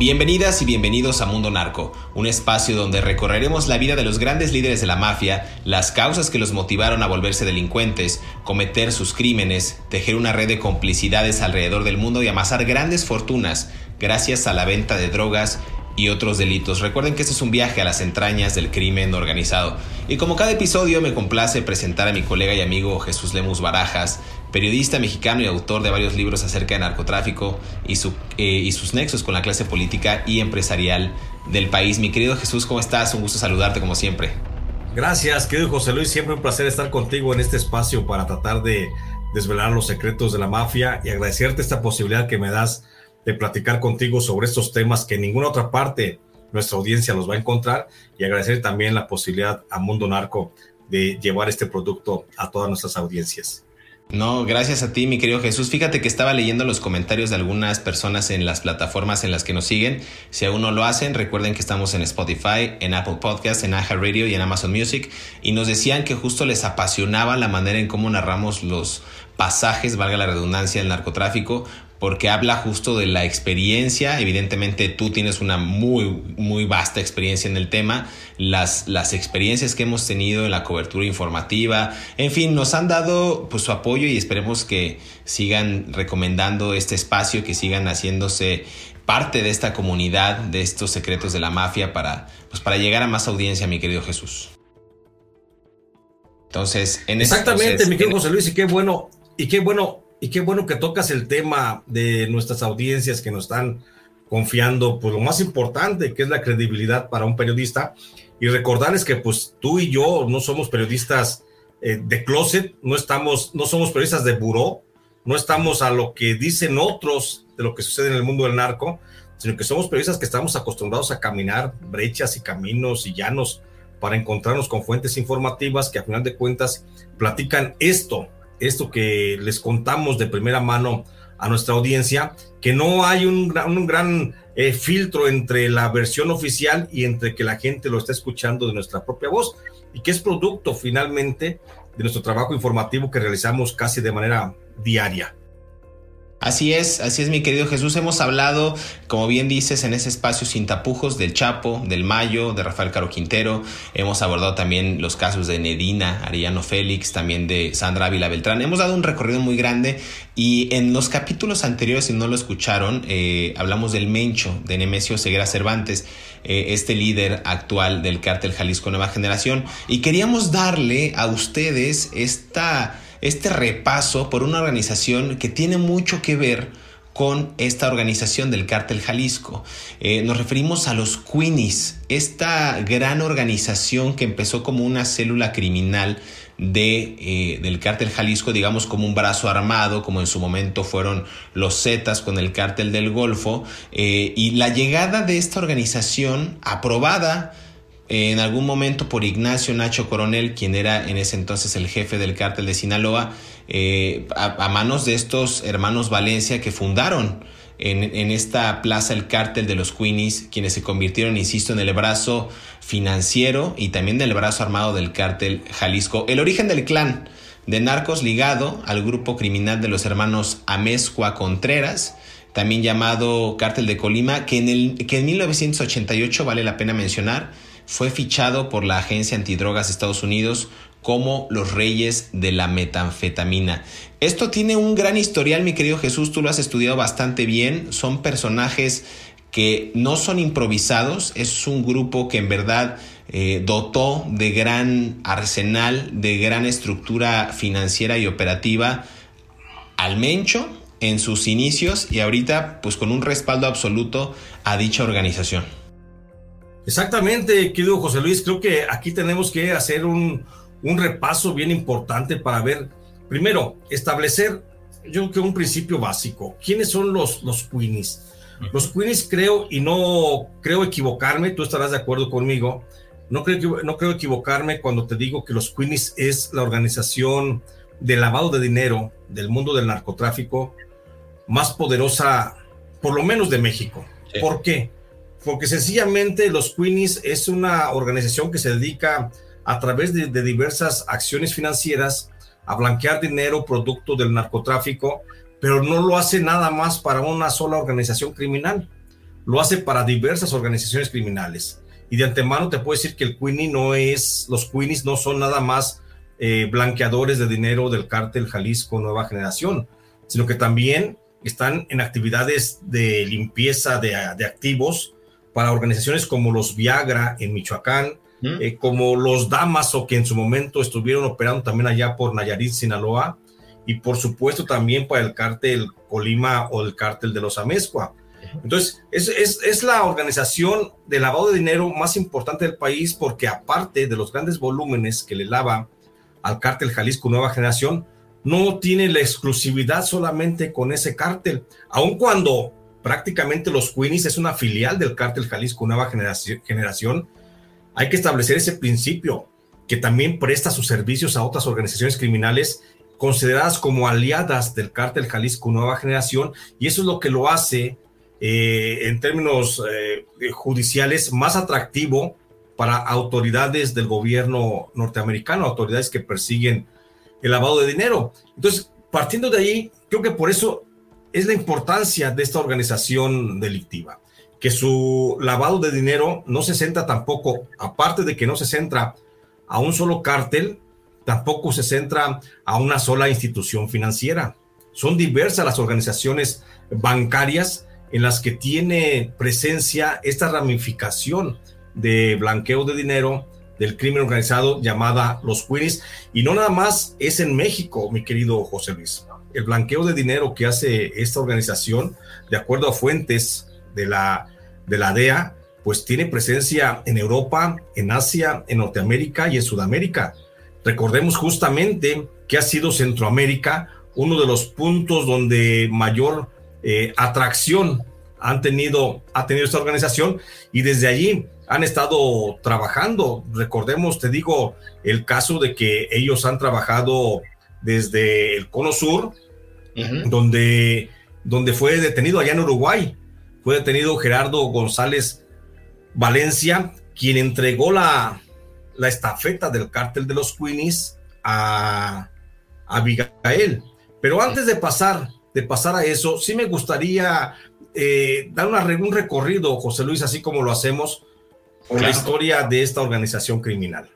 Bienvenidas y bienvenidos a Mundo Narco, un espacio donde recorreremos la vida de los grandes líderes de la mafia, las causas que los motivaron a volverse delincuentes, cometer sus crímenes, tejer una red de complicidades alrededor del mundo y amasar grandes fortunas gracias a la venta de drogas y otros delitos. Recuerden que este es un viaje a las entrañas del crimen organizado. Y como cada episodio me complace presentar a mi colega y amigo Jesús Lemus Barajas, periodista mexicano y autor de varios libros acerca de narcotráfico y, eh, y sus nexos con la clase política y empresarial del país. Mi querido Jesús, ¿cómo estás? Un gusto saludarte como siempre. Gracias, querido José Luis. Siempre un placer estar contigo en este espacio para tratar de desvelar los secretos de la mafia y agradecerte esta posibilidad que me das de platicar contigo sobre estos temas que en ninguna otra parte nuestra audiencia los va a encontrar y agradecer también la posibilidad a Mundo Narco de llevar este producto a todas nuestras audiencias. No, gracias a ti, mi querido Jesús. Fíjate que estaba leyendo los comentarios de algunas personas en las plataformas en las que nos siguen. Si aún no lo hacen, recuerden que estamos en Spotify, en Apple Podcasts, en Aja Radio y en Amazon Music. Y nos decían que justo les apasionaba la manera en cómo narramos los pasajes, valga la redundancia, del narcotráfico, porque habla justo de la experiencia. Evidentemente tú tienes una muy, muy vasta experiencia en el tema, las, las experiencias que hemos tenido en la cobertura informativa, en fin, nos han dado pues, su apoyo y esperemos que sigan recomendando este espacio, que sigan haciéndose parte de esta comunidad, de estos secretos de la mafia para, pues, para llegar a más audiencia, mi querido Jesús. Entonces, en Exactamente, mi querido José Luis, y qué bueno, y qué bueno y qué bueno que tocas el tema de nuestras audiencias que nos están confiando, pues lo más importante, que es la credibilidad para un periodista. Y recordarles que pues tú y yo no somos periodistas eh, de closet, no, estamos, no somos periodistas de buró, no estamos a lo que dicen otros de lo que sucede en el mundo del narco, sino que somos periodistas que estamos acostumbrados a caminar brechas y caminos y llanos para encontrarnos con fuentes informativas que a final de cuentas platican esto, esto que les contamos de primera mano a nuestra audiencia, que no hay un, gran eh, filtro entre la versión oficial y entre que la gente lo está escuchando de nuestra propia voz y que es producto finalmente de nuestro trabajo informativo que realizamos casi de manera diaria. Así es, así es mi querido Jesús. Hemos hablado, como bien dices, en ese espacio sin tapujos del Chapo, del Mayo, de Rafael Caro Quintero. Hemos abordado también los casos de Nedina, Ariano Félix, también de Sandra Ávila Beltrán. Hemos dado un recorrido muy grande y en los capítulos anteriores, si no lo escucharon, eh, hablamos del Mencho, de Nemesio Ceguera Cervantes, eh, este líder actual del cártel Jalisco Nueva Generación. Y queríamos darle a ustedes esta este repaso por una organización que tiene mucho que ver con esta organización del cártel Jalisco. Eh, nos referimos a los Queenies, esta gran organización que empezó como una célula criminal de, eh, del cártel Jalisco, digamos como un brazo armado, como en su momento fueron los Zetas con el cártel del Golfo, eh, y la llegada de esta organización aprobada en algún momento por Ignacio Nacho Coronel, quien era en ese entonces el jefe del cártel de Sinaloa, eh, a, manos de estos hermanos Valencia que fundaron en, esta plaza el cártel de los Queenies, quienes se convirtieron, insisto, en el brazo financiero y también del brazo armado del cártel Jalisco. El origen del clan de narcos ligado al grupo criminal de los hermanos Amezcua Contreras, también llamado Cártel de Colima, que en, el, que en 1988, vale la pena mencionar, fue fichado por la Agencia Antidrogas de Estados Unidos como los reyes de la metanfetamina. Esto tiene un gran historial, mi querido Jesús, tú lo has estudiado bastante bien, son personajes que no son improvisados, es un grupo que en verdad eh, dotó de gran arsenal, de gran estructura financiera y operativa al Mencho en sus inicios y ahorita pues con un respaldo absoluto a dicha organización. Exactamente, querido José Luis, creo que aquí tenemos que hacer un, un repaso bien importante para ver, primero, establecer, yo creo que un principio básico. ¿Quiénes son los, los Queenies? Los Queenies creo, y no creo equivocarme, tú estarás de acuerdo conmigo, no creo, no creo equivocarme cuando te digo que los Queenies es la organización de lavado de dinero del mundo del narcotráfico más poderosa, por lo menos de México. ¿Por qué? Porque sencillamente los Queenies es una organización que se dedica a través de, diversas acciones financieras a blanquear dinero producto del narcotráfico, pero no lo hace nada más para una sola organización criminal, lo hace para diversas organizaciones criminales. Y de antemano te puedo decir que el Queenie no es, los Queenies no son nada más eh, blanqueadores de dinero del cártel Jalisco Nueva Generación, sino que también están en actividades de limpieza de, de activos para organizaciones como los Viagra en Michoacán, eh, como los Damaso, que en su momento estuvieron operando también allá por Nayarit, Sinaloa, y por supuesto también para el cártel Colima o el cártel de los Amezcua. Entonces, es, es, es, la organización de lavado de dinero más importante del país porque aparte de los grandes volúmenes que le lava al cártel Jalisco Nueva Generación, no tiene la exclusividad solamente con ese cártel, aun cuando prácticamente los Queenies es una filial del cártel Jalisco Nueva Generación hay que establecer ese principio que también presta sus servicios a otras organizaciones criminales consideradas como aliadas del cártel Jalisco Nueva Generación y eso es lo que lo hace eh, en términos eh, judiciales más atractivo para autoridades del gobierno norteamericano, autoridades que persiguen el lavado de dinero. Entonces, partiendo de ahí, creo que por eso es la importancia de esta organización delictiva que su lavado de dinero no se centra tampoco, aparte de que no se centra a un solo cártel, tampoco se centra a una sola institución financiera. Son diversas las organizaciones bancarias en las que tiene presencia esta ramificación de blanqueo de dinero del crimen organizado llamada los Queenies. Y no nada más es en México, mi querido José Luis. El blanqueo de dinero que hace esta organización, de acuerdo a fuentes de la, de la DEA, pues tiene presencia en Europa, en Asia, en Norteamérica y en Sudamérica. Recordemos justamente que ha sido Centroamérica uno de los puntos donde mayor eh, atracción han tenido, ha tenido esta organización y desde allí han estado trabajando. Recordemos, te digo, el caso de que ellos han trabajado desde el Cono Sur, donde, donde fue detenido allá en Uruguay fue detenido Gerardo González Valencia, quien entregó la, la estafeta del cártel de los Queenies a, Abigail. Pero antes de pasar, de pasar a eso, sí me gustaría eh, dar una, un recorrido, José Luis, así como lo hacemos, con la historia de esta organización criminal.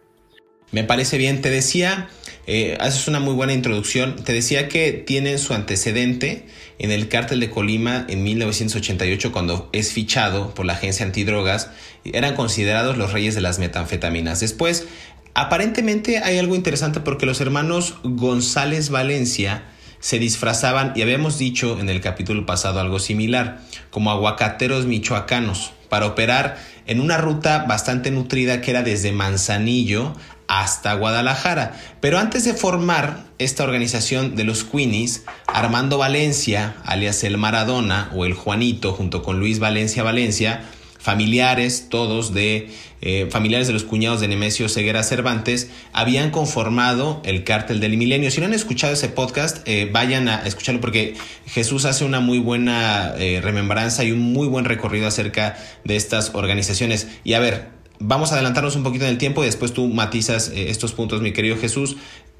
Me parece bien, te decía, eh, haces una muy buena introducción, te decía que tienen su antecedente en el cártel de Colima en 1988 cuando es fichado por la agencia antidrogas, eran considerados los reyes de las metanfetaminas. Después, aparentemente hay algo interesante porque los hermanos González Valencia se disfrazaban, y habíamos dicho en el capítulo pasado algo similar, como aguacateros michoacanos, para operar en una ruta bastante nutrida que era desde Manzanillo hasta Guadalajara. Pero antes de formar esta organización de los Queenies, Armando Valencia, alias el Maradona o el Juanito, junto con Luis Valencia Valencia, familiares, todos de eh, familiares de los cuñados de Nemesio Ceguera Cervantes, habían conformado el cártel del milenio. Si no han escuchado ese podcast, eh, vayan a escucharlo porque Jesús hace una muy buena eh, remembranza y un muy buen recorrido acerca de estas organizaciones. Y a ver, vamos a adelantarnos un poquito en el tiempo y después tú matizas estos puntos, mi querido Jesús.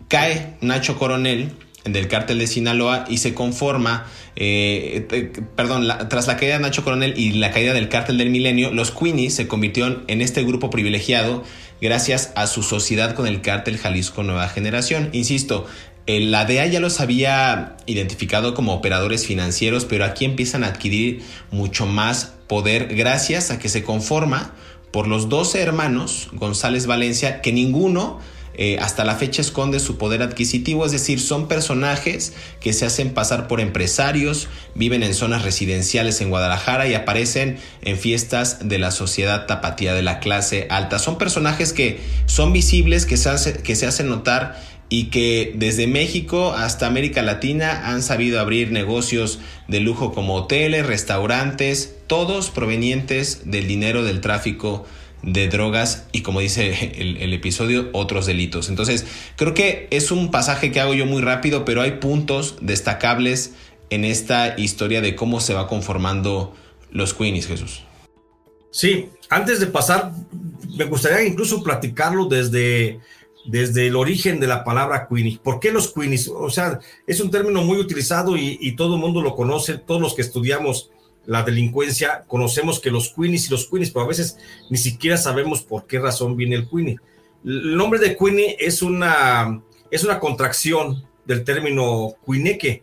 Cae Nacho Coronel del cártel de Sinaloa y se conforma, eh, eh, perdón, tras la caída de Nacho Coronel y la caída del cártel del milenio, los Queenies se convirtieron en este grupo privilegiado gracias a su sociedad con el cártel Jalisco Nueva Generación. Insisto, la DEA ya los había identificado como operadores financieros, pero aquí empiezan a adquirir mucho más poder gracias a que se conforma por los 12 hermanos González Valencia, que ninguno eh, hasta la fecha esconde su poder adquisitivo, es decir, son personajes que se hacen pasar por empresarios, viven en zonas residenciales en Guadalajara y aparecen en fiestas de la sociedad tapatía de la clase alta. Son personajes que son visibles, que se, que se hacen notar y que desde México hasta América Latina han sabido abrir negocios de lujo como hoteles, restaurantes, todos provenientes del dinero del tráfico de drogas y como dice el, episodio, otros delitos. Entonces, creo que es un pasaje que hago yo muy rápido, pero hay puntos destacables en esta historia de cómo se va conformando los Queenies, Jesús. Sí, antes de pasar, me gustaría incluso platicarlo desde, desde el origen de la palabra Queenie. ¿Por qué los Queenies? O sea, es un término muy utilizado y, todo el mundo lo conoce, todos los que estudiamos la delincuencia, conocemos que los Queenies y los Queenies, pero a veces ni siquiera sabemos por qué razón viene el Queenie. El nombre de Queenie es una, es una contracción del término Cuineque.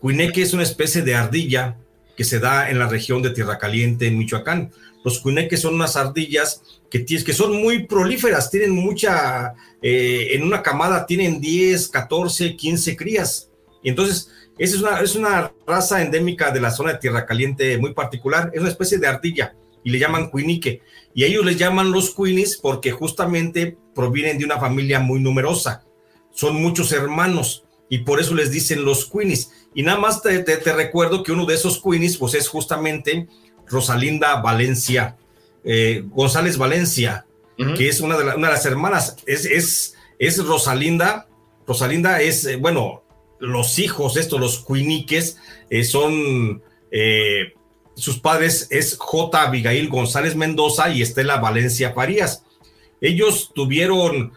Cuineque es una especie de ardilla que se da en la región de Tierra Caliente, en Michoacán. Los cuineques son unas ardillas que, que son muy prolíferas, tienen mucha, eh, en una camada tienen 10, 14, 15 crías. Entonces esa es una, es una raza endémica de la zona de Tierra Caliente muy particular. Es una especie de ardilla y le llaman cuinique. Y ellos les llaman los cuinis porque justamente provienen de una familia muy numerosa. Son muchos hermanos y por eso les dicen los cuinis. Y nada más te, te, recuerdo que uno de esos cuinis pues es justamente Rosalinda Valencia, eh, González Valencia, que es una de, una de, las hermanas. Es, es, es Rosalinda. Rosalinda es, eh, bueno, los hijos, estos, los cuiniques, eh, son, sus padres es J. Abigail González Mendoza y Estela Valencia Farías. Ellos tuvieron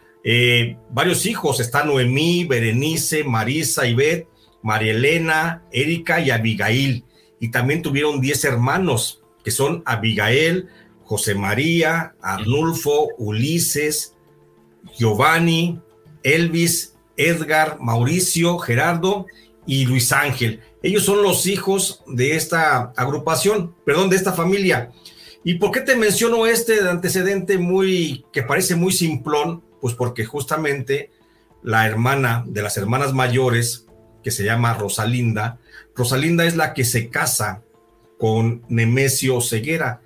varios hijos, está Noemí, Berenice, Marisa, Ivette, María Elena, Erika y Abigail. Y también tuvieron 10 hermanos, que son Abigail, José María, Arnulfo, Ulises, Giovanni, Elvis Edgar, Mauricio, Gerardo y Luis Ángel. Ellos son los hijos de esta agrupación, perdón, de esta familia. ¿Y por qué te menciono este antecedente muy que parece muy simplón? Pues porque justamente la hermana de las hermanas mayores, que se llama Rosalinda, Rosalinda es la que se casa con Nemesio Ceguera.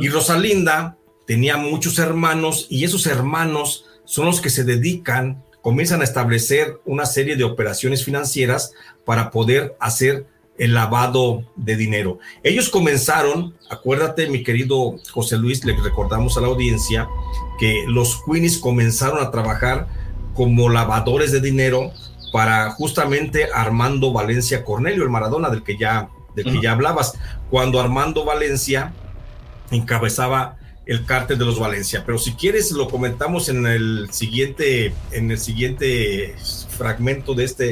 Y Rosalinda tenía muchos hermanos y esos hermanos son los que se dedican comienzan a establecer una serie de operaciones financieras para poder hacer el lavado de dinero. Ellos comenzaron, acuérdate mi querido José Luis, le recordamos a la audiencia que los Queenies comenzaron a trabajar como lavadores de dinero para justamente Armando Valencia Cornelio, el Maradona del que ya, del que ya hablabas. Cuando Armando Valencia encabezaba el cártel de los Valencia. Pero si quieres lo comentamos en el siguiente, en el siguiente fragmento de este,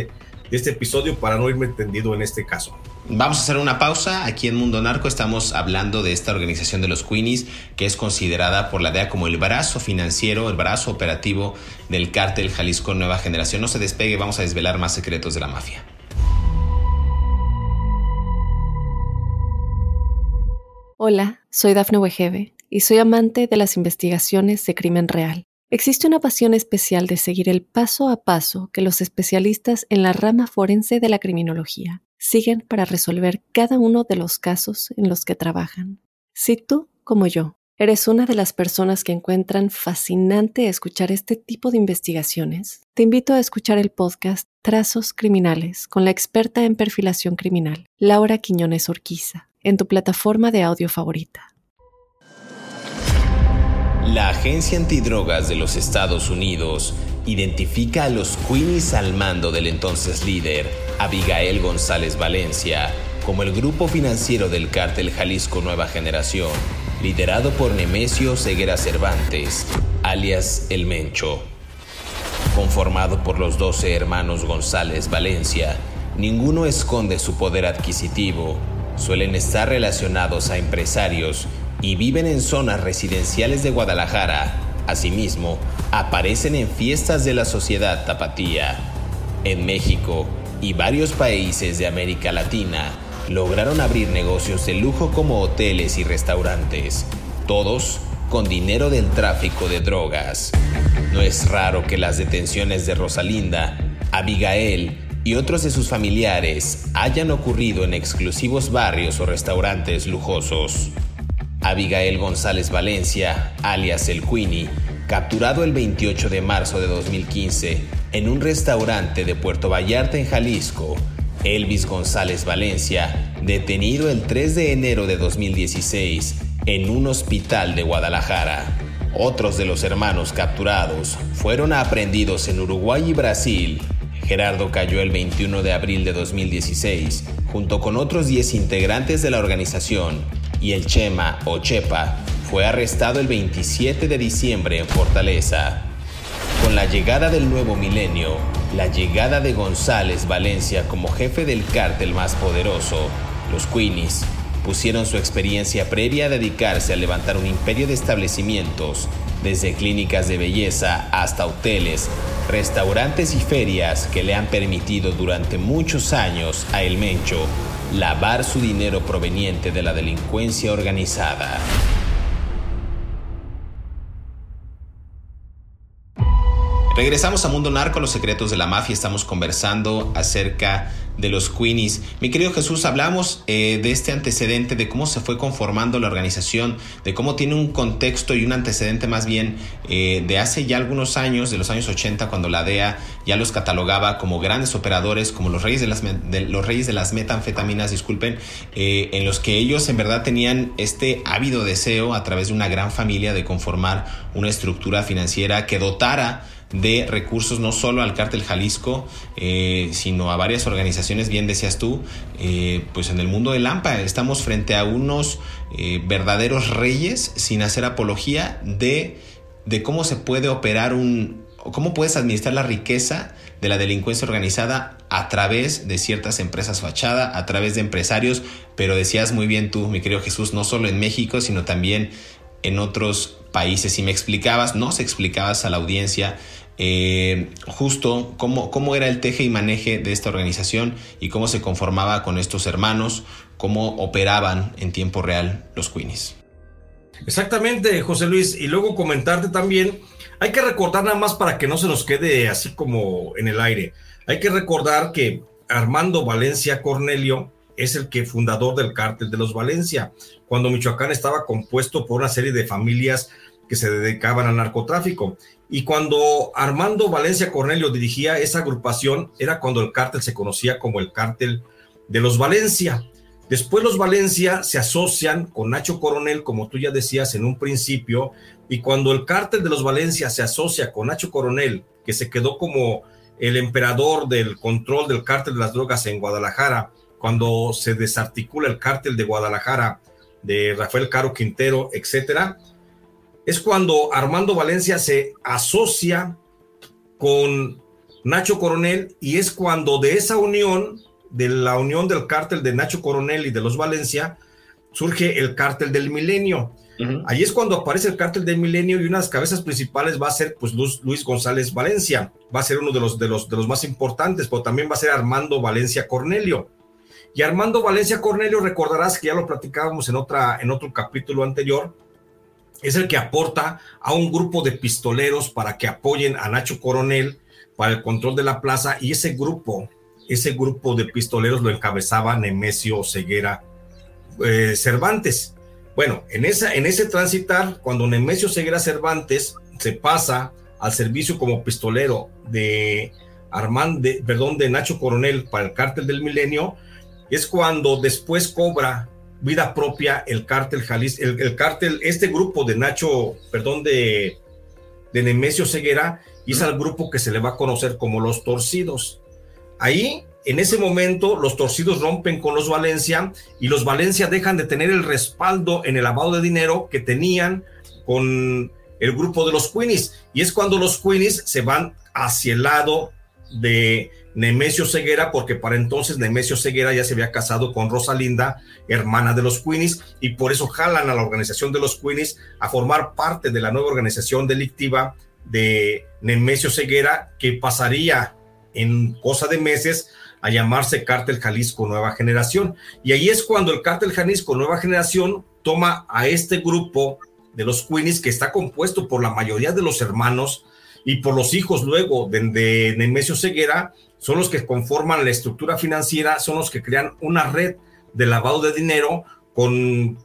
de este episodio para no irme entendido en este caso. Vamos a hacer una pausa. Aquí en Mundo Narco estamos hablando de esta organización de los Queenies, que es considerada por la DEA como el brazo financiero, el brazo operativo del cártel Jalisco Nueva Generación. No se despegue, vamos a desvelar más secretos de la mafia. Hola, soy Dafne Wegebe y soy amante de las investigaciones de crimen real. Existe una pasión especial de seguir el paso a paso que los especialistas en la rama forense de la criminología siguen para resolver cada uno de los casos en los que trabajan. Si tú, como yo, eres una de las personas que encuentran fascinante escuchar este tipo de investigaciones, te invito a escuchar el podcast Trazos Criminales con la experta en perfilación criminal, Laura Quiñones Orquiza, en tu plataforma de audio favorita. La Agencia Antidrogas de los Estados Unidos identifica a los Queenies al mando del entonces líder, Abigail González Valencia, como el grupo financiero del cártel Jalisco Nueva Generación, liderado por Nemesio Ceguera Cervantes, alias El Mencho. Conformado por los 12 hermanos González Valencia, ninguno esconde su poder adquisitivo, suelen estar relacionados a empresarios y viven en zonas residenciales de Guadalajara. Asimismo, aparecen en fiestas de la sociedad tapatía. En México y varios países de América Latina lograron abrir negocios de lujo como hoteles y restaurantes, todos con dinero del tráfico de drogas. No es raro que las detenciones de Rosalinda, Abigail y otros de sus familiares hayan ocurrido en exclusivos barrios o restaurantes lujosos. Abigail González Valencia, alias El Queenie, capturado el 28 de marzo de 2015 en un restaurante de Puerto Vallarta en Jalisco. Elvis González Valencia, detenido el 3 de enero de 2016 en un hospital de Guadalajara. Otros de los hermanos capturados fueron aprehendidos en Uruguay y Brasil. Gerardo cayó el 21 de abril de 2016 junto con otros 10 integrantes de la organización y el Chema o Chepa fue arrestado el 27 de diciembre en Fortaleza. Con la llegada del nuevo milenio, la llegada de González Valencia como jefe del cártel más poderoso, los Queenies pusieron su experiencia previa a dedicarse a levantar un imperio de establecimientos, desde clínicas de belleza hasta hoteles, restaurantes y ferias que le han permitido durante muchos años a El Mencho lavar su dinero proveniente de la delincuencia organizada. Regresamos a Mundo Narco, los secretos de la mafia. Estamos conversando acerca de los Queenies. Mi querido Jesús, hablamos eh, de este antecedente, de cómo se fue conformando la organización, de cómo tiene un contexto y un antecedente más bien eh, de hace ya algunos años, de los años 80, cuando la DEA ya los catalogaba como grandes operadores, como los reyes de las, los reyes de las metanfetaminas, disculpen, eh, en los que ellos en verdad tenían este ávido deseo a través de una gran familia de conformar una estructura financiera que dotara de recursos no solo al cártel Jalisco, eh, sino a varias organizaciones, bien decías tú, eh, pues en el mundo del AMPA estamos frente a unos eh, verdaderos reyes sin hacer apología de, de cómo se puede operar un, cómo puedes administrar la riqueza de la delincuencia organizada a través de ciertas empresas fachada, a través de empresarios, pero decías muy bien tú, mi querido Jesús, no solo en México, sino también en otros países. Si me explicabas, no se explicabas a la audiencia eh, justo cómo, cómo era el teje y maneje de esta organización y cómo se conformaba con estos hermanos, cómo operaban en tiempo real los Queenies. Exactamente, José Luis. Y luego comentarte también, hay que recordar nada más para que no se nos quede así como en el aire. Hay que recordar que Armando Valencia Cornelio es el que fundador del cártel de los Valencia, cuando Michoacán estaba compuesto por una serie de familias que se dedicaban al narcotráfico. Y cuando Armando Valencia Cornelio dirigía esa agrupación, era cuando el cártel se conocía como el cártel de los Valencia. Después los Valencia se asocian con Nacho Coronel, como tú ya decías en un principio, y cuando el cártel de los Valencia se asocia con Nacho Coronel, que se quedó como el emperador del control del cártel de las drogas en Guadalajara, cuando se desarticula el cártel de Guadalajara de Rafael Caro Quintero, etcétera, es cuando Armando Valencia se asocia con Nacho Coronel y es cuando de esa unión, de la unión del cártel de Nacho Coronel y de los Valencia, surge el cártel del milenio. Ahí es cuando aparece el cártel del milenio y una de las cabezas principales va a ser pues Luis, González Valencia, va a ser uno de los, de, los, de los más importantes, pero también va a ser Armando Valencia Cornelio. Y Armando Valencia Cornelio, recordarás que ya lo platicábamos en, otra, en otro capítulo anterior, es el que aporta a un grupo de pistoleros para que apoyen a Nacho Coronel para el control de la plaza y ese grupo, ese grupo de pistoleros lo encabezaba Nemesio Ceguera eh, Cervantes. Bueno, en, esa, en ese transitar, cuando Nemesio Ceguera Cervantes se pasa al servicio como pistolero de Armand, perdón, de Nacho Coronel para el cártel del Milenio, es cuando después cobra vida propia el cártel Jalisco, el, cártel, este grupo de Nacho, perdón, de, de Nemesio Ceguera, y es al grupo que se le va a conocer como los torcidos. Ahí, en ese momento, los torcidos rompen con los Valencia y los Valencia dejan de tener el respaldo en el lavado de dinero que tenían con el grupo de los Queenies. Y es cuando los Queenies se van hacia el lado de Nemesio Ceguera, porque para entonces Nemesio Ceguera ya se había casado con Rosalinda, hermana de los Queenies, y por eso jalan a la organización de los Queenies a formar parte de la nueva organización delictiva de Nemesio Ceguera, que pasaría en cosa de meses a llamarse Cártel Jalisco Nueva Generación. Y ahí es cuando el Cártel Jalisco Nueva Generación toma a este grupo de los Queenies, que está compuesto por la mayoría de los hermanos y por los hijos luego de, de Nemesio Ceguera, son los que conforman la estructura financiera, son los que crean una red de lavado de dinero con,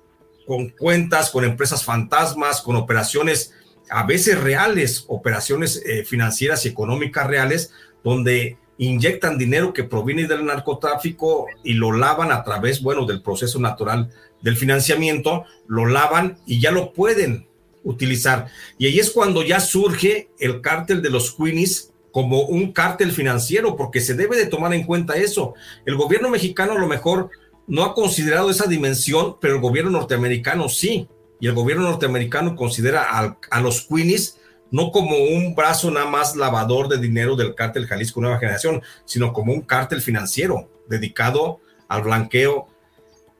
con cuentas, con empresas fantasmas, con operaciones a veces reales, operaciones eh, financieras y económicas reales, donde inyectan dinero que proviene del narcotráfico y lo lavan a través, bueno, del proceso natural del financiamiento, lo lavan y ya lo pueden utilizar. Y ahí es cuando ya surge el cártel de los Queenies como un cártel financiero, porque se debe de tomar en cuenta eso. El gobierno mexicano a lo mejor no ha considerado esa dimensión, pero el gobierno norteamericano sí. Y el gobierno norteamericano considera a, los Queenies no como un brazo nada más lavador de dinero del cártel Jalisco Nueva Generación, sino como un cártel financiero dedicado al blanqueo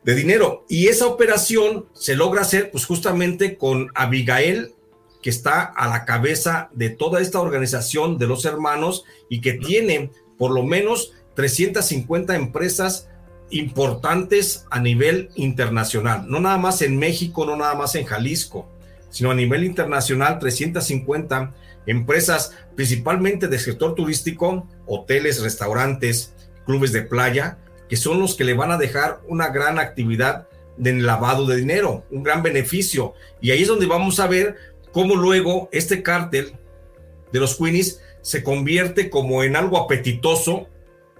de dinero. Y esa operación se logra hacer pues justamente con Abigail que está a la cabeza de toda esta organización de los hermanos y que tiene por lo menos 350 empresas importantes a nivel internacional, no nada más en México, no nada más en Jalisco, sino a nivel internacional 350 empresas principalmente del sector turístico, hoteles, restaurantes, clubes de playa, que son los que le van a dejar una gran actividad de lavado de dinero, un gran beneficio. Y ahí es donde vamos a ver cómo luego este cártel de los Queenies se convierte como en algo apetitoso,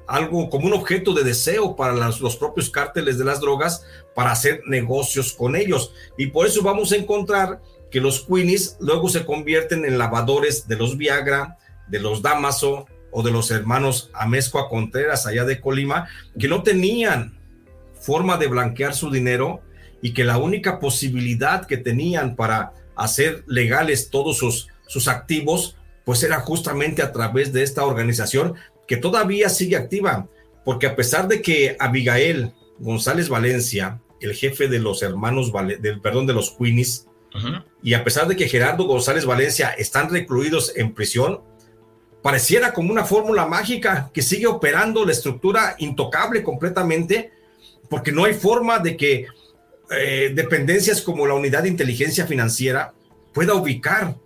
algo como un objeto de deseo para los propios cárteles de las drogas para hacer negocios con ellos. Y por eso vamos a encontrar que los Queenies luego se convierten en lavadores de los Viagra, de los Damaso o de los hermanos Amezcoa Contreras allá de Colima, que no tenían forma de blanquear su dinero y que la única posibilidad que tenían para hacer legales todos sus, sus activos, pues era justamente a través de esta organización que todavía sigue activa, porque a pesar de que Abigail González Valencia, el jefe de los hermanos, del, perdón, de los Queenies, y a pesar de que Gerardo González Valencia están recluidos en prisión, pareciera como una fórmula mágica que sigue operando la estructura intocable completamente, porque no hay forma de que eh, dependencias como la unidad de inteligencia financiera pueda ubicar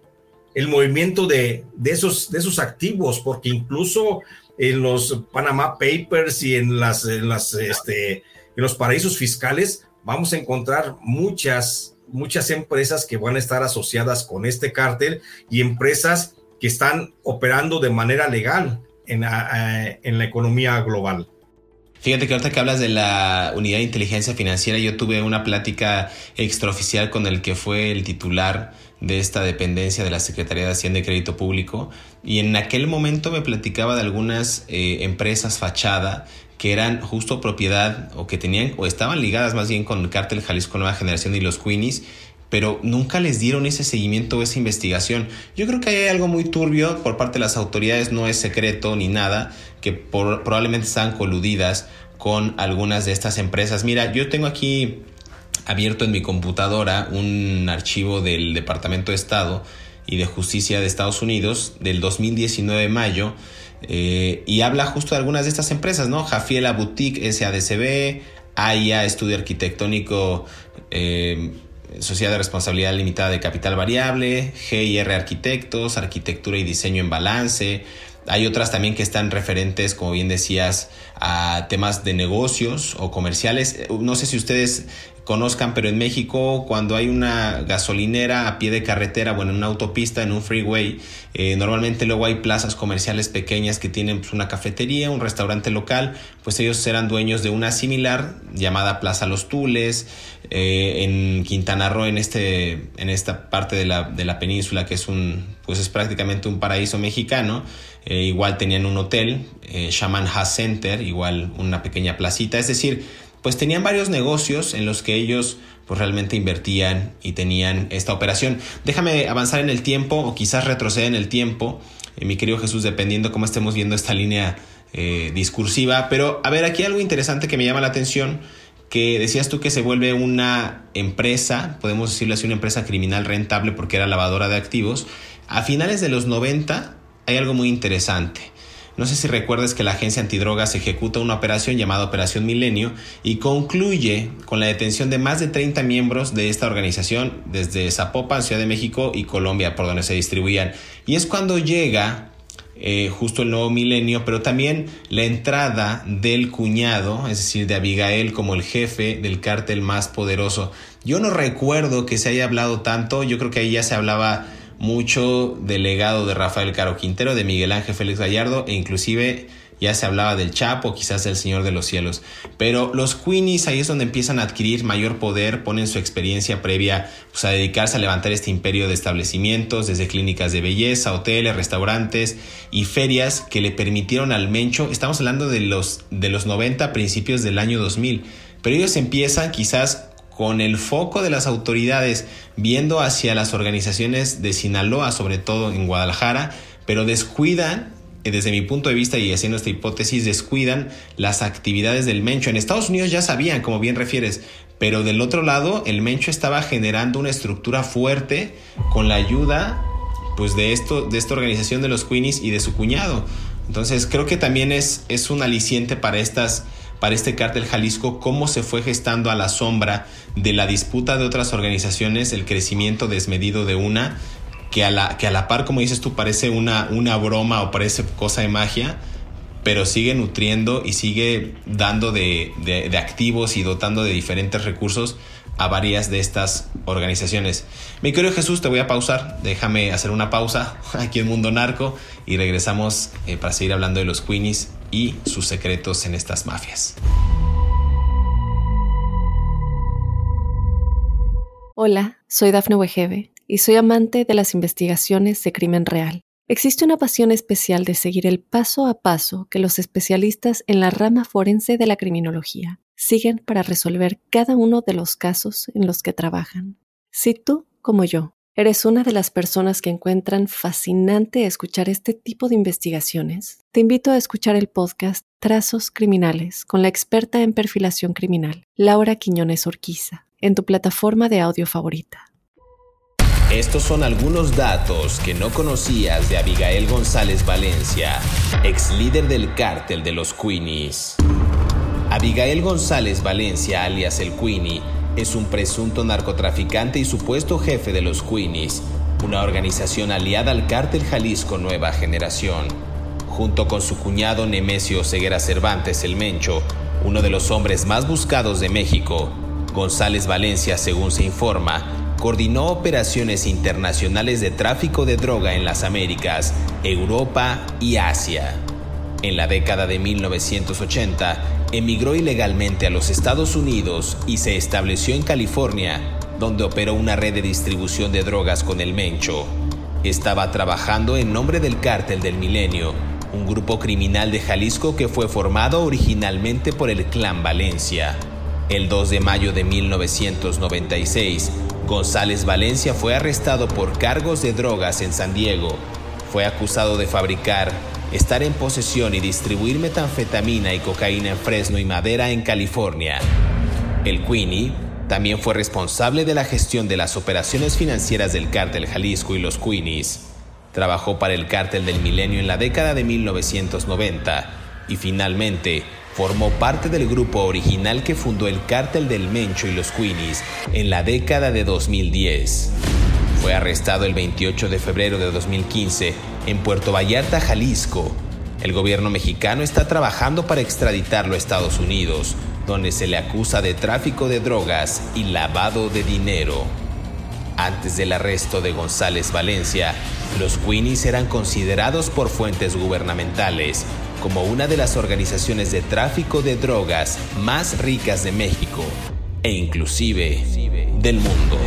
el movimiento de, esos, de esos activos, porque incluso en los Panama Papers y en, las, las, este, en los paraísos fiscales vamos a encontrar muchas, muchas empresas que van a estar asociadas con este cártel y empresas que están operando de manera legal en la economía global. Fíjate que ahorita que hablas de la unidad de inteligencia financiera, yo tuve una plática extraoficial con el que fue el titular de esta dependencia de la Secretaría de Hacienda y Crédito Público y en aquel momento me platicaba de algunas eh, empresas fachada que eran justo propiedad o que tenían o estaban ligadas más bien con el cártel Jalisco Nueva Generación y los Queenies pero nunca les dieron ese seguimiento o esa investigación. Yo creo que hay algo muy turbio por parte de las autoridades, no es secreto ni nada, que probablemente están coludidas con algunas de estas empresas. Mira, yo tengo aquí abierto en mi computadora un archivo del Departamento de Estado y de Justicia de Estados Unidos del 2019 de mayo eh, y habla justo de algunas de estas empresas, ¿no? Jafiela Boutique SADCB, AIA Estudio Arquitectónico eh, Sociedad de Responsabilidad Limitada de Capital Variable, GIR Arquitectos, Arquitectura y Diseño en Balance. Hay otras también que están referentes, como bien decías, a temas de negocios o comerciales. No sé si ustedes conozcan, pero en México cuando hay una gasolinera a pie de carretera, bueno, en una autopista, en un freeway, eh, normalmente luego hay plazas comerciales pequeñas que tienen pues, una cafetería, un restaurante local, pues ellos eran dueños de una similar llamada Plaza Los Tules, eh, en Quintana Roo, en, este, en esta parte de la, de la península que es un, pues es prácticamente un paraíso mexicano. Eh, igual tenían un hotel, Shaman Ha Center, igual una pequeña placita, es decir, pues tenían varios negocios en los que ellos pues realmente invertían y tenían esta operación. Déjame avanzar en el tiempo o quizás retroceder en el tiempo, eh, mi querido Jesús, dependiendo cómo estemos viendo esta línea eh, discursiva. Pero a ver, aquí algo interesante que me llama la atención, que decías tú que se vuelve una empresa, podemos decirle así, una empresa criminal rentable porque era lavadora de activos. A finales de los 90 hay algo muy interesante. No sé si recuerdas que la agencia antidrogas ejecuta una operación llamada Operación Milenio y concluye con la detención de más de 30 miembros de esta organización desde Zapopan, Ciudad de México y Colombia, por donde se distribuían. Y es cuando llega eh, justo el nuevo milenio, pero también la entrada del cuñado, es decir, de Abigail como el jefe del cártel más poderoso. Yo no recuerdo que se haya hablado tanto, yo creo que ahí ya se hablaba mucho del legado de Rafael Caro Quintero, de Miguel Ángel Félix Gallardo e inclusive ya se hablaba del Chapo, quizás del Señor de los Cielos. Pero los Queenies ahí es donde empiezan a adquirir mayor poder, ponen su experiencia previa pues, a dedicarse a levantar este imperio de establecimientos, desde clínicas de belleza, hoteles, restaurantes y ferias que le permitieron al Mencho, estamos hablando de los, de los 90 principios del año 2000, pero ellos empiezan quizás con el foco de las autoridades viendo hacia las organizaciones de Sinaloa, sobre todo en Guadalajara, pero descuidan, eh, desde mi punto de vista y haciendo esta hipótesis, descuidan las actividades del Mencho. En Estados Unidos ya sabían, como bien refieres, pero del otro lado el Mencho estaba generando una estructura fuerte con la ayuda pues de esto de esta organización de los Queenies y de su cuñado. Entonces creo que también es, es un aliciente para estas para este cártel Jalisco, cómo se fue gestando a la sombra de la disputa de otras organizaciones, el crecimiento desmedido de una, que a la, que a la par, como dices tú, parece una, una broma o parece cosa de magia, pero sigue nutriendo y sigue dando de, de, activos y dotando de diferentes recursos a varias de estas organizaciones. Mi querido Jesús, te voy a pausar, déjame hacer una pausa aquí en Mundo Narco y regresamos eh, para seguir hablando de los Queenies y sus secretos en estas mafias. Hola, soy Dafne Wegebe y soy amante de las investigaciones de crimen real. Existe una pasión especial de seguir el paso a paso que los especialistas en la rama forense de la criminología siguen para resolver cada uno de los casos en los que trabajan. Si tú, como yo, ¿Eres una de las personas que encuentran fascinante escuchar este tipo de investigaciones? Te invito a escuchar el podcast Trazos Criminales con la experta en perfilación criminal, Laura Quiñones Orquiza, en tu plataforma de audio favorita. Estos son algunos datos que no conocías de Abigail González Valencia, ex líder del cártel de los Queenies. Abigail González Valencia, alias el Queenie, es un presunto narcotraficante y supuesto jefe de los Queenies, una organización aliada al cártel Jalisco Nueva Generación. Junto con su cuñado Nemesio Ceguera Cervantes el Mencho, uno de los hombres más buscados de México, González Valencia, según se informa, coordinó operaciones internacionales de tráfico de droga en las Américas, Europa y Asia. En la década de 1980, emigró ilegalmente a los Estados Unidos y se estableció en California, donde operó una red de distribución de drogas con el Mencho. Estaba trabajando en nombre del Cártel del Milenio, un grupo criminal de Jalisco que fue formado originalmente por el Clan Valencia. El 2 de mayo de 1996, González Valencia fue arrestado por cargos de drogas en San Diego. Fue acusado de fabricar estar en posesión y distribuir metanfetamina y cocaína en Fresno y Madera en California. El Queenie también fue responsable de la gestión de las operaciones financieras del cártel Jalisco y los Queenies. Trabajó para el cártel del milenio en la década de 1990 y finalmente formó parte del grupo original que fundó el cártel del Mencho y los Queenies en la década de 2010. Fue arrestado el 28 de febrero de 2015 en Puerto Vallarta, Jalisco. El gobierno mexicano está trabajando para extraditarlo a Estados Unidos, donde se le acusa de tráfico de drogas y lavado de dinero. Antes del arresto de González Valencia, los Queenies eran considerados por fuentes gubernamentales como una de las organizaciones de tráfico de drogas más ricas de México e inclusive del mundo.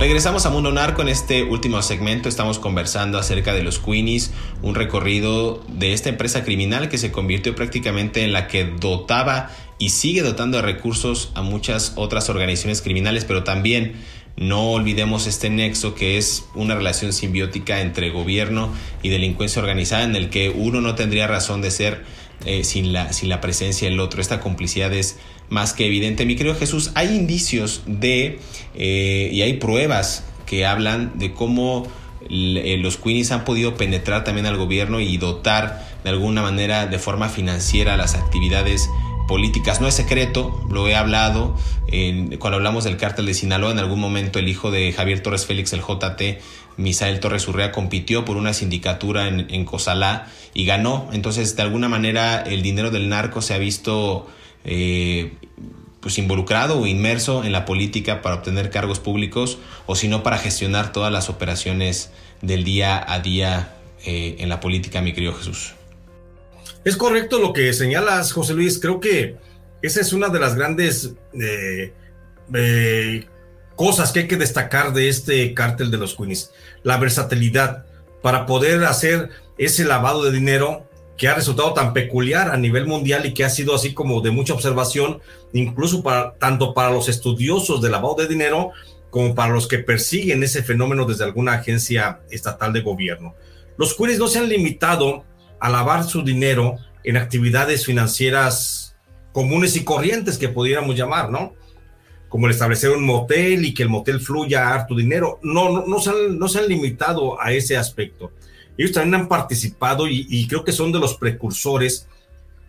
Regresamos a Mundo Narco en este último segmento. Estamos conversando acerca de los Queenies, un recorrido de esta empresa criminal que se convirtió prácticamente en la que dotaba y sigue dotando de recursos a muchas otras organizaciones criminales, pero también no olvidemos este nexo que es una relación simbiótica entre gobierno y delincuencia organizada en el que uno no tendría razón de ser eh, sin, la, sin la presencia del otro. Esta complicidad es más que evidente. Mi querido Jesús, hay indicios de eh, y hay pruebas que hablan de cómo eh, los Queenies han podido penetrar también al gobierno y dotar de alguna manera de forma financiera las actividades políticas. No es secreto, lo he hablado cuando hablamos del cártel de Sinaloa. En algún momento el hijo de Javier Torres Félix, el JT, Misael Torres Urrea, compitió por una sindicatura en, en Cosalá y ganó. Entonces, de alguna manera, el dinero del narco se ha visto eh, pues involucrado o inmerso en la política para obtener cargos públicos o si no para gestionar todas las operaciones del día a día eh, en la política, mi querido Jesús. Es correcto lo que señalas, José Luis. Creo que esa es una de las grandes eh, cosas que hay que destacar de este cártel de los Queenies. La versatilidad para poder hacer ese lavado de dinero que ha resultado tan peculiar a nivel mundial y que ha sido así como de mucha observación, incluso para tanto para los estudiosos del lavado de dinero como para los que persiguen ese fenómeno desde alguna agencia estatal de gobierno. Los queries no se han limitado a lavar su dinero en actividades financieras comunes y corrientes que pudiéramos llamar, ¿no? Como el establecer un motel y que el motel fluya a harto dinero. No, no, no, se han, no se han limitado a ese aspecto ellos también han participado y, creo que son de los precursores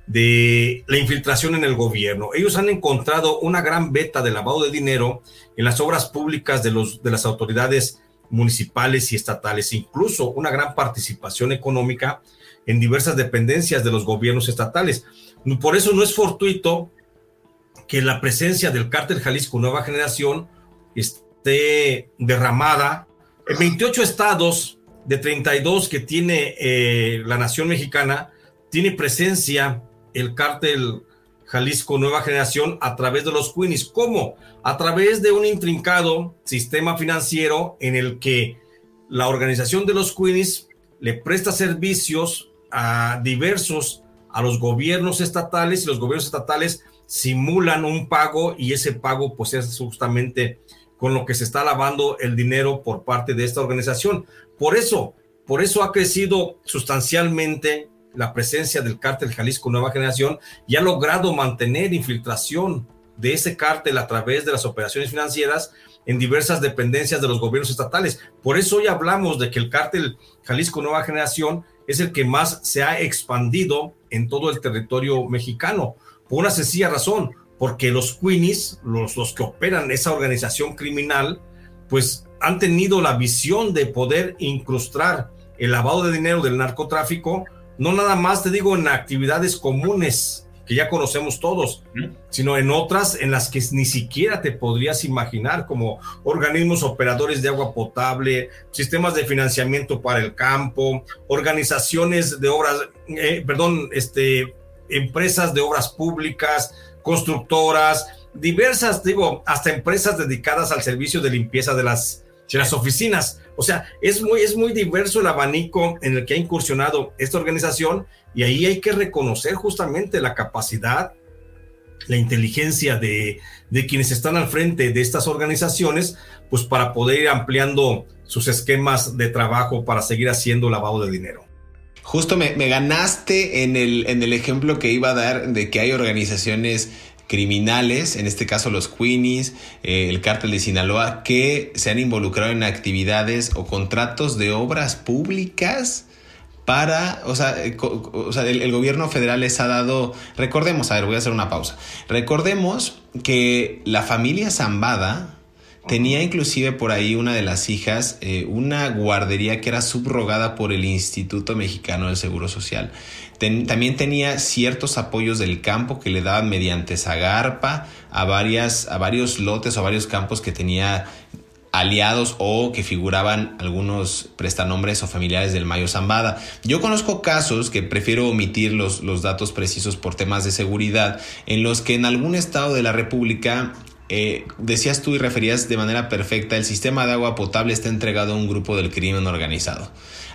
de la infiltración en el gobierno. Ellos han encontrado una gran beta de lavado de dinero en las obras públicas de, los, de las autoridades municipales y estatales, incluso una gran participación económica en diversas dependencias de los gobiernos estatales. Por eso no es fortuito que la presencia del cártel Jalisco Nueva Generación esté derramada en 28 estados de 32 que tiene eh, la nación mexicana, tiene presencia el cártel Jalisco Nueva Generación a través de los Queenies. ¿Cómo? A través de un intrincado sistema financiero en el que la organización de los Queenies le presta servicios a diversos, a los gobiernos estatales y los gobiernos estatales simulan un pago y ese pago pues es justamente con lo que se está lavando el dinero por parte de esta organización. Por eso, por eso ha crecido sustancialmente la presencia del cártel Jalisco Nueva Generación y ha logrado mantener infiltración de ese cártel a través de las operaciones financieras en diversas dependencias de los gobiernos estatales. Por eso hoy hablamos de que el cártel Jalisco Nueva Generación es el que más se ha expandido en todo el territorio mexicano, por una sencilla razón, porque los Queenies, los, los que operan esa organización criminal, pues han tenido la visión de poder incrustar el lavado de dinero del narcotráfico, no nada más te digo en actividades comunes que ya conocemos todos, sino en otras en las que ni siquiera te podrías imaginar, como organismos operadores de agua potable, sistemas de financiamiento para el campo, organizaciones de obras, eh, perdón, este, empresas de obras públicas, constructoras, diversas, digo, hasta empresas dedicadas al servicio de limpieza de las, de las oficinas. O sea, es muy, es muy diverso el abanico en el que ha incursionado esta organización y ahí hay que reconocer justamente la capacidad, la inteligencia de, de quienes están al frente de estas organizaciones, pues para poder ir ampliando sus esquemas de trabajo para seguir haciendo lavado de dinero. Justo me, ganaste en el, en el ejemplo que iba a dar de que hay organizaciones criminales, en este caso los Queenies, eh, el cártel de Sinaloa, que se han involucrado en actividades o contratos de obras públicas para, o sea, eh, el, el, gobierno federal les ha dado, recordemos, a ver, voy a hacer una pausa, recordemos que la familia Zambada tenía inclusive por ahí una de las hijas eh, una guardería que era subrogada por el Instituto Mexicano del Seguro Social. también tenía ciertos apoyos del campo que le daban mediante Zagarpa a, varias, a varios lotes o varios campos que tenía aliados o que figuraban algunos prestanombres o familiares del Mayo Zambada. Yo conozco casos que prefiero omitir los, los datos precisos por temas de seguridad, en los que en algún estado de la República eh, decías tú y referías de manera perfecta, el sistema de agua potable está entregado a un grupo del crimen organizado.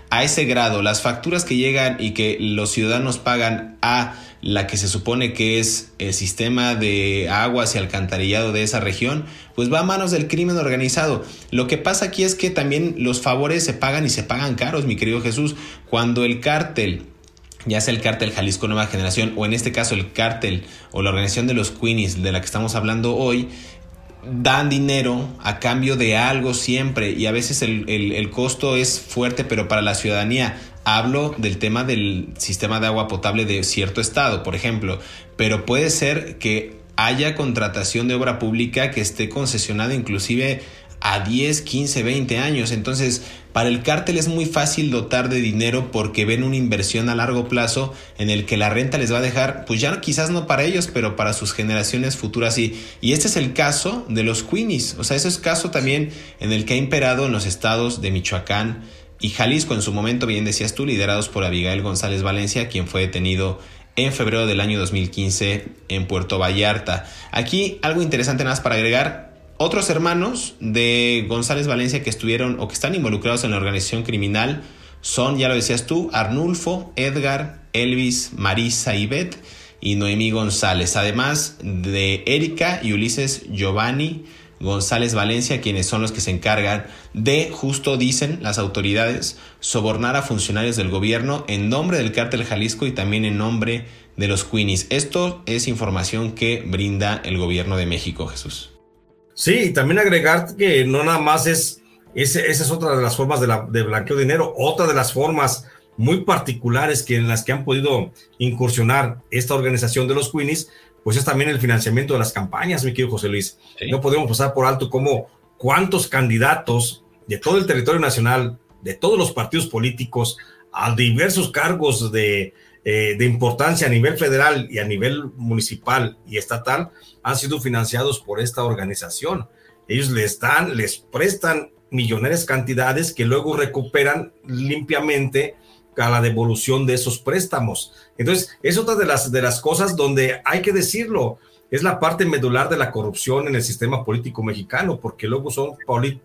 A ese grado, las facturas que llegan y que los ciudadanos pagan a la que se supone que es el sistema de aguas y alcantarillado de esa región, pues va a manos del crimen organizado. Lo que pasa aquí es que también los favores se pagan y se pagan caros, mi querido Jesús. Cuando el cártel ya sea el cártel Jalisco Nueva Generación o en este caso el cártel o la organización de los Queenies de la que estamos hablando hoy, dan dinero a cambio de algo siempre y a veces el, el, costo es fuerte, pero para la ciudadanía. Hablo del tema del sistema de agua potable de cierto estado, por ejemplo, pero puede ser que haya contratación de obra pública que esté concesionada inclusive a 10, 15, 20 años. Entonces, para el cártel es muy fácil dotar de dinero porque ven una inversión a largo plazo en el que la renta les va a dejar, pues ya quizás no para ellos, pero para sus generaciones futuras sí. Y este es el caso de los Queenies. O sea, ese es caso también en el que ha imperado en los estados de Michoacán, y Jalisco en su momento, bien decías tú, liderados por Abigail González Valencia, quien fue detenido en febrero del año 2015 en Puerto Vallarta. Aquí algo interesante más para agregar. Otros hermanos de González Valencia que estuvieron o que están involucrados en la organización criminal son, ya lo decías tú, Arnulfo, Edgar, Elvis, Marisa y Beth y Noemí González, además de Erika y Ulises Giovanni, González Valencia, quienes son los que se encargan de, justo dicen las autoridades, sobornar a funcionarios del gobierno en nombre del cártel Jalisco y también en nombre de los Queenies. Esto es información que brinda el gobierno de México, Jesús. Sí, y también agregar que no nada más es, esa es otra de las formas de, de blanqueo de dinero, otra de las formas muy particulares que en las que han podido incursionar esta organización de los Queenies pues es también el financiamiento de las campañas, mi querido José Luis. No podemos pasar por alto cómo cuántos candidatos de todo el territorio nacional, de todos los partidos políticos, a diversos cargos de, eh, de importancia a nivel federal y a nivel municipal y estatal, han sido financiados por esta organización. Ellos les dan, les prestan millonarias cantidades que luego recuperan limpiamente a la devolución de esos préstamos. Entonces, es otra de las, de las cosas donde hay que decirlo, es la parte medular de la corrupción en el sistema político mexicano, porque luego son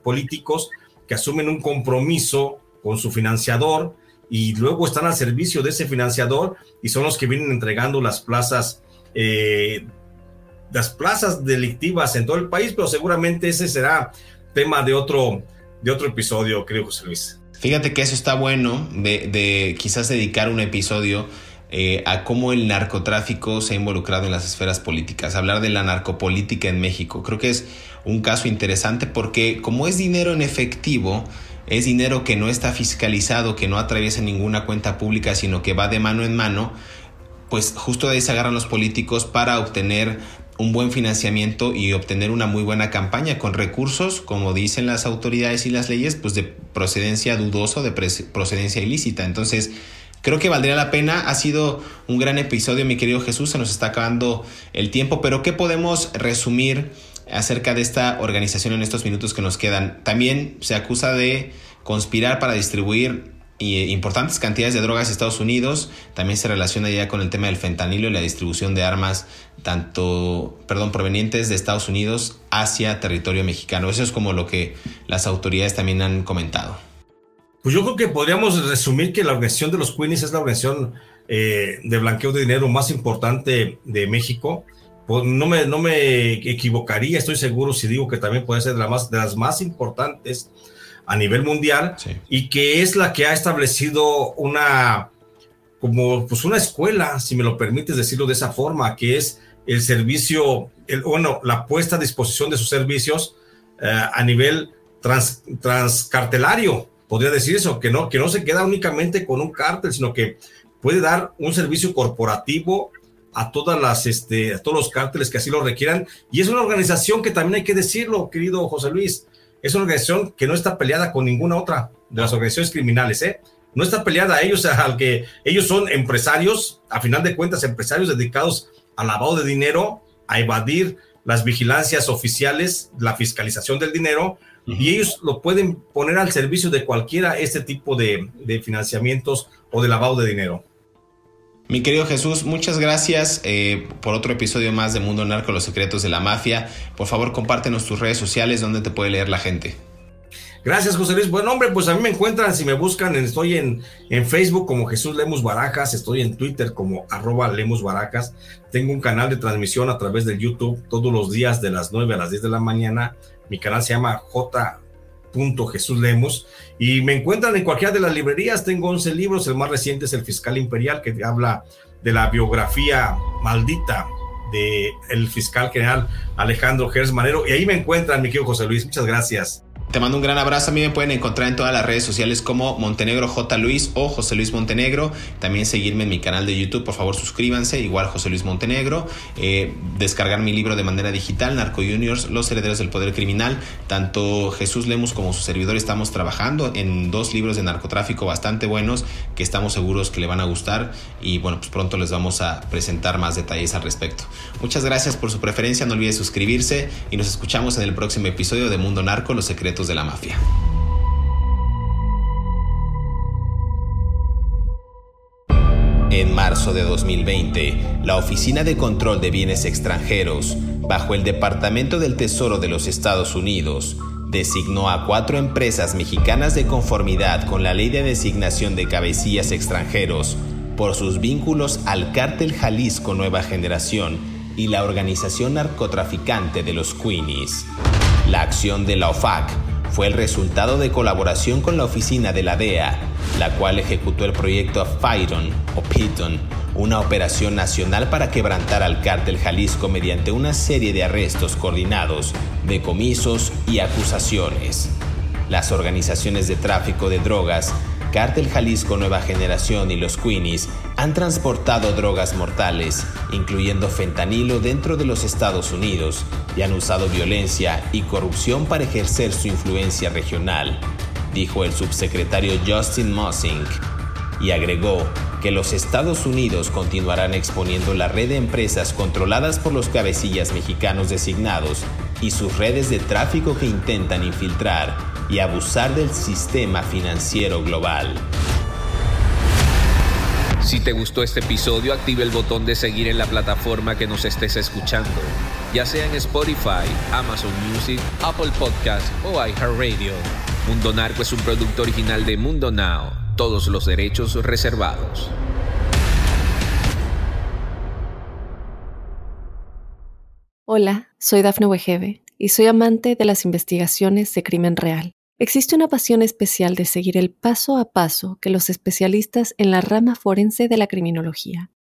políticos que asumen un compromiso con su financiador y luego están al servicio de ese financiador y son los que vienen entregando las plazas, eh, las plazas delictivas en todo el país, pero seguramente ese será tema de otro, de otro episodio, creo, José Luis. Fíjate que eso está bueno de, quizás dedicar un episodio eh, a cómo el narcotráfico se ha involucrado en las esferas políticas, hablar de la narcopolítica en México. Creo que es un caso interesante porque como es dinero en efectivo, es dinero que no está fiscalizado, que no atraviesa ninguna cuenta pública, sino que va de mano en mano, pues justo de ahí se agarran los políticos para obtener un buen financiamiento y obtener una muy buena campaña con recursos, como dicen las autoridades y las leyes, pues de procedencia dudosa, de procedencia ilícita. Entonces, creo que valdría la pena. Ha sido un gran episodio, mi querido Jesús, se nos está acabando el tiempo, pero ¿qué podemos resumir acerca de esta organización en estos minutos que nos quedan? También se acusa de conspirar para distribuir y importantes cantidades de drogas a Estados Unidos. También se relaciona ya con el tema del fentanilo y la distribución de armas, tanto, perdón, provenientes de Estados Unidos hacia territorio mexicano. Eso es como lo que las autoridades también han comentado. Pues yo creo que podríamos resumir que la organización de los Queenies es la organización eh, de blanqueo de dinero más importante de México. Pues no, me, no me equivocaría, estoy seguro si digo que también puede ser de, la más, de las más importantes a nivel mundial y que es la que ha establecido una, como pues una escuela, si me lo permites decirlo de esa forma, que es el servicio, el, bueno, la puesta a disposición de sus servicios eh, a nivel trans, transcartelario, podría decir eso, que no, que no se queda únicamente con un cártel, sino que puede dar un servicio corporativo a todas las, este, a todos los cárteles que así lo requieran. Y es una organización que también hay que decirlo, querido José Luis, es una organización que no está peleada con ninguna otra de las organizaciones criminales, ¿eh? No está peleada a ellos, al que ellos son empresarios, a final de cuentas, empresarios dedicados al lavado de dinero, a evadir las vigilancias oficiales, la fiscalización del dinero, y ellos lo pueden poner al servicio de cualquiera este tipo de, de financiamientos o de lavado de dinero. Mi querido Jesús, muchas gracias eh, por otro episodio más de Mundo Narco, los secretos de la mafia. Por favor, compártenos tus redes sociales donde te puede leer la gente. Gracias, José Luis. Bueno, hombre, pues a mí me encuentran, si me buscan, estoy en, en Facebook como Jesús Lemus Barajas, estoy en Twitter como arroba Lemus. Tengo un canal de transmisión a través del YouTube todos los días de las 9 a las 10 de la mañana. Mi canal se llama J. Jesús Lemos y me encuentran en cualquiera de las librerías. Tengo 11 libros, el más reciente es El Fiscal Imperial, que habla de la biografía maldita de el fiscal general Alejandro Gers Manero. Y ahí me encuentran, mi querido José Luis. Muchas gracias. Te mando un gran abrazo. A mí me pueden encontrar en todas las redes sociales como Montenegro J. Luis o José Luis Montenegro. También seguirme en mi canal de YouTube. Por favor, suscríbanse. Igual José Luis Montenegro. Eh, descargar mi libro de manera digital, Narco Juniors, Los Herederos del Poder Criminal. Tanto Jesús Lemus como su servidor estamos trabajando en dos libros de narcotráfico bastante buenos que estamos seguros que le van a gustar. Y bueno, pues pronto les vamos a presentar más detalles al respecto. Muchas gracias por su preferencia. No olviden suscribirse y nos escuchamos en el próximo episodio de Mundo Narco, los secretos de la mafia. En marzo de 2020, la Oficina de Control de Bienes Extranjeros, bajo el Departamento del Tesoro de los Estados Unidos, designó a cuatro empresas mexicanas de conformidad con la Ley de Designación de Cabecillas Extranjeros por sus vínculos al Cártel Jalisco Nueva Generación y la organización narcotraficante de los Queenies. La acción de la OFAC fue el resultado de colaboración con la oficina de la DEA, la cual ejecutó el proyecto Python o Python, una operación nacional para quebrantar al cártel Jalisco mediante una serie de arrestos coordinados, decomisos y acusaciones. Las organizaciones de tráfico de drogas Cártel Jalisco Nueva Generación y los Queenies han transportado drogas mortales, incluyendo fentanilo, dentro de los Estados Unidos y han usado violencia y corrupción para ejercer su influencia regional, dijo el subsecretario Justin Mossing, y agregó que los Estados Unidos continuarán exponiendo la red de empresas controladas por los cabecillas mexicanos designados y sus redes de tráfico que intentan infiltrar y abusar del sistema financiero global. Si te gustó este episodio, active el botón de seguir en la plataforma que nos estés escuchando, ya sea en Spotify, Amazon Music, Apple Podcast o iHeartRadio. Mundo Narco es un producto original de Mundo Now, todos los derechos reservados. Hola, soy Dafne Wegebe y soy amante de las investigaciones de crimen real. Existe una pasión especial de seguir el paso a paso que los especialistas en la rama forense de la criminología